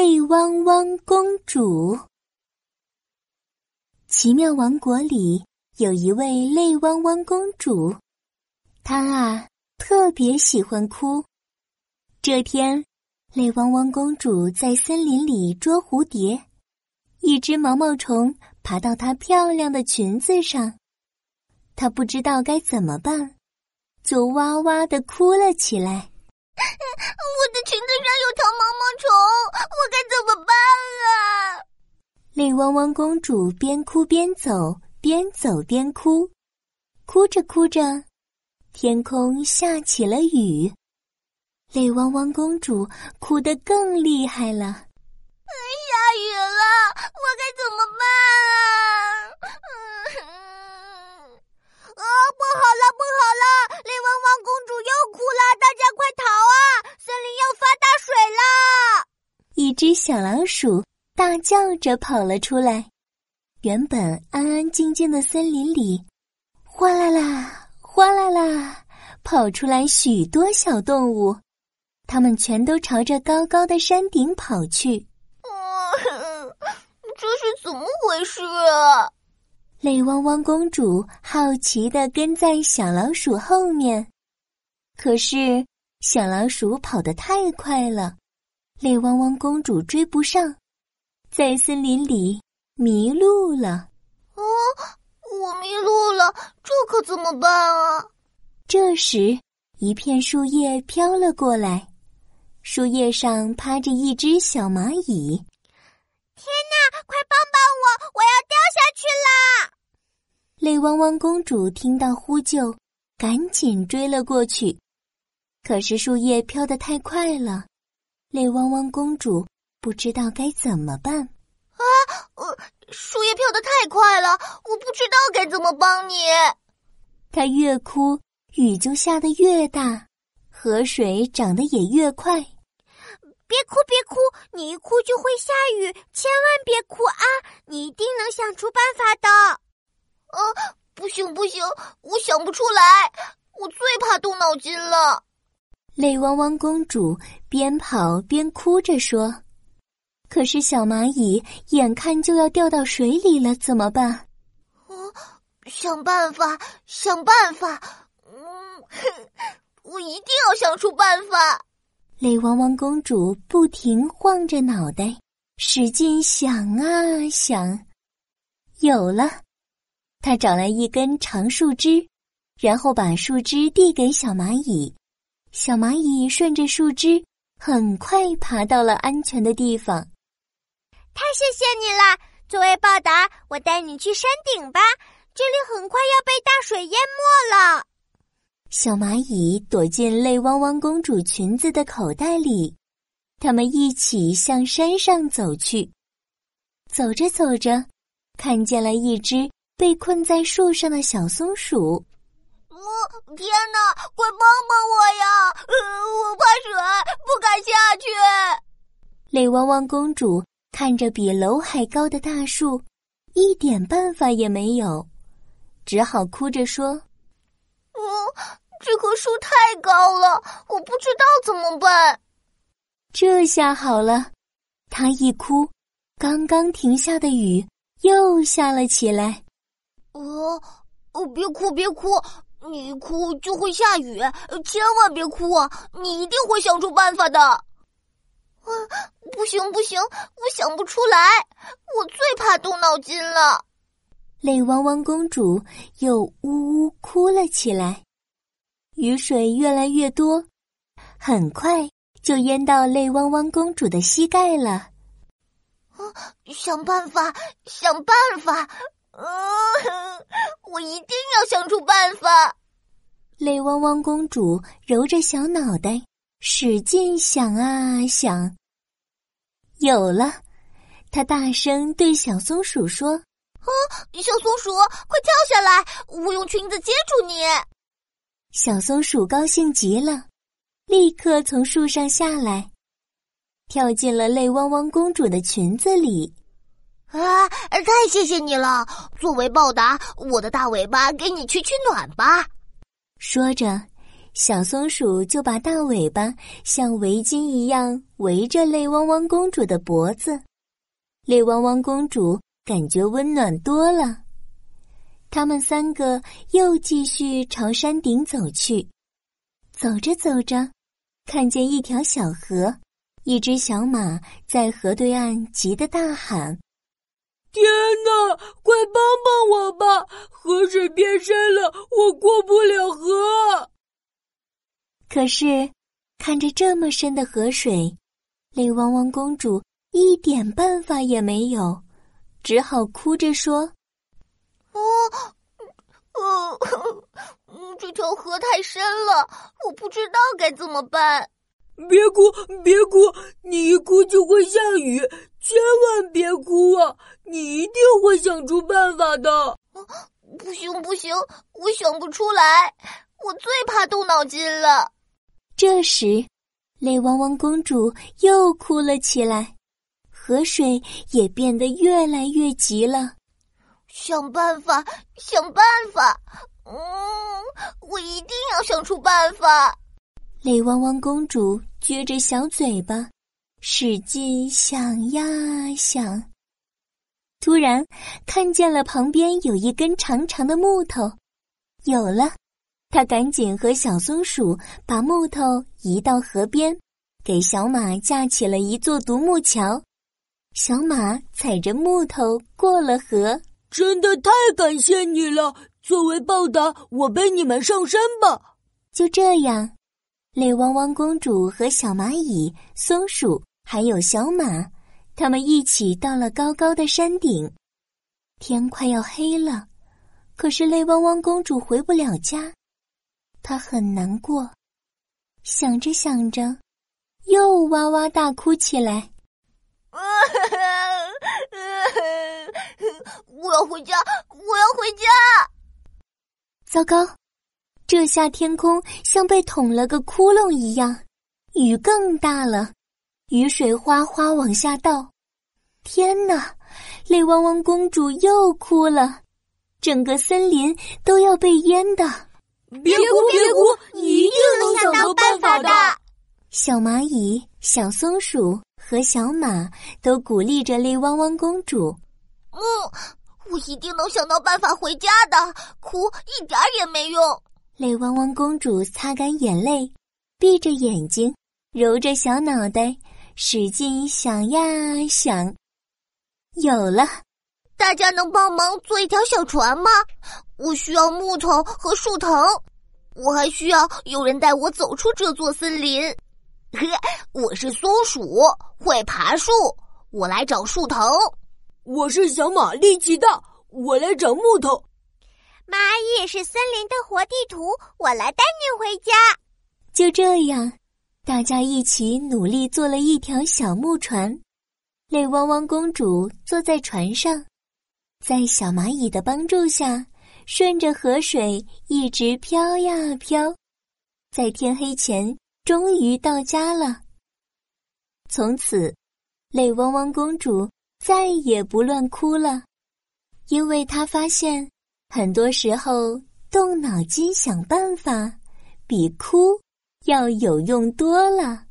泪汪汪公主。奇妙王国里有一位泪汪汪公主，她啊特别喜欢哭。这天，泪汪汪公主在森林里捉蝴蝶，一只毛毛虫爬到她漂亮的裙子上，她不知道该怎么办，就哇哇的哭了起来。我的裙子上有条毛毛虫，我该怎么办啊？泪汪汪公主边哭边走，边走边哭，哭着哭着，天空下起了雨。泪汪汪公主哭得更厉害了。下雨了，我该怎么办啊？啊，不好了，不好了！泪汪汪公主又哭了，大家快逃啊！森林要发大水了！一只小老鼠大叫着跑了出来。原本安安静静的森林里，哗啦啦，哗啦啦，跑出来许多小动物，它们全都朝着高高的山顶跑去。这是怎么回事啊？泪汪汪公主好奇的跟在小老鼠后面，可是小老鼠跑得太快了，泪汪汪公主追不上，在森林里迷路了。哦，我迷路了，这可怎么办啊？这时，一片树叶飘了过来，树叶上趴着一只小蚂蚁。天哪，快帮帮我，我要掉下去啦！泪汪汪公主听到呼救，赶紧追了过去。可是树叶飘得太快了，泪汪汪公主不知道该怎么办。啊，呃，树叶飘得太快了，我不知道该怎么帮你。她越哭，雨就下得越大，河水涨得也越快。别哭，别哭，你一哭就会下雨，千万别哭啊！你一定能想出办法的。呃，不行不行，我想不出来，我最怕动脑筋了。泪汪汪公主边跑边哭着说：“可是小蚂蚁眼看就要掉到水里了，怎么办？”嗯，想办法，想办法。嗯，我一定要想出办法。泪汪汪公主不停晃着脑袋，使劲想啊想，有了。他找来一根长树枝，然后把树枝递给小蚂蚁。小蚂蚁顺着树枝，很快爬到了安全的地方。太谢谢你了！作为报答，我带你去山顶吧。这里很快要被大水淹没了。小蚂蚁躲进泪汪汪公主裙子的口袋里，他们一起向山上走去。走着走着，看见了一只。被困在树上的小松鼠，我天哪！快帮帮我呀！我怕水，不敢下去。泪汪汪公主看着比楼还高的大树，一点办法也没有，只好哭着说：“嗯，这棵树太高了，我不知道怎么办。”这下好了，她一哭，刚刚停下的雨又下了起来。哦，哦，别哭，别哭！你一哭就会下雨，千万别哭啊！你一定会想出办法的。啊，不行不行，我想不出来，我最怕动脑筋了。泪汪汪公主又呜呜哭了起来，雨水越来越多，很快就淹到泪汪汪公主的膝盖了。啊，想办法，想办法！嗯，我一定要想出办法。泪汪汪公主揉着小脑袋，使劲想啊想。有了，她大声对小松鼠说：“啊，小松鼠，快跳下来，我用裙子接住你。”小松鼠高兴极了，立刻从树上下来，跳进了泪汪汪公主的裙子里。啊！太谢谢你了！作为报答，我的大尾巴给你取取暖吧。说着，小松鼠就把大尾巴像围巾一样围着泪汪汪公主的脖子，泪汪汪公主感觉温暖多了。他们三个又继续朝山顶走去，走着走着，看见一条小河，一只小马在河对岸急得大喊：“天哪，快帮帮我吧！河水变深了，我过不了河。”可是，看着这么深的河水，泪汪汪公主一点办法也没有，只好哭着说：“哦，呃，这条河太深了，我不知道该怎么办。”别哭，别哭，你一哭就会下雨，千万别哭啊！你一定会想出办法的。不行，不行，我想不出来，我最怕动脑筋了。这时，泪汪汪公主又哭了起来，河水也变得越来越急了。想办法，想办法！嗯，我一定要想出办法。泪汪汪公主撅着小嘴巴，使劲想呀想。突然，看见了旁边有一根长长的木头，有了。他赶紧和小松鼠把木头移到河边，给小马架起了一座独木桥。小马踩着木头过了河。真的太感谢你了！作为报答，我背你们上山吧。就这样，泪汪汪公主和小蚂蚁、松鼠还有小马，他们一起到了高高的山顶。天快要黑了，可是泪汪汪公主回不了家。她很难过，想着想着，又哇哇大哭起来。我要回家，我要回家！糟糕，这下天空像被捅了个窟窿一样，雨更大了，雨水哗哗往下倒。天哪，泪汪汪公主又哭了，整个森林都要被淹的。别哭，别哭，你一定能想到办法的。小蚂蚁、小松鼠和小马都鼓励着泪汪汪公主：“嗯，我一定能想到办法回家的，哭一点也没用。”泪汪汪公主擦干眼泪，闭着眼睛，揉着小脑袋，使劲想呀想。有了，大家能帮忙做一条小船吗？我需要木头和树藤，我还需要有人带我走出这座森林。呵 我是松鼠，会爬树，我来找树藤。我是小马，力气大，我来找木头。蚂蚁是森林的活地图，我来带你回家。就这样，大家一起努力做了一条小木船。泪汪汪公主坐在船上，在小蚂蚁的帮助下。顺着河水一直飘呀飘，在天黑前终于到家了。从此，泪汪汪公主再也不乱哭了，因为她发现，很多时候动脑筋想办法，比哭要有用多了。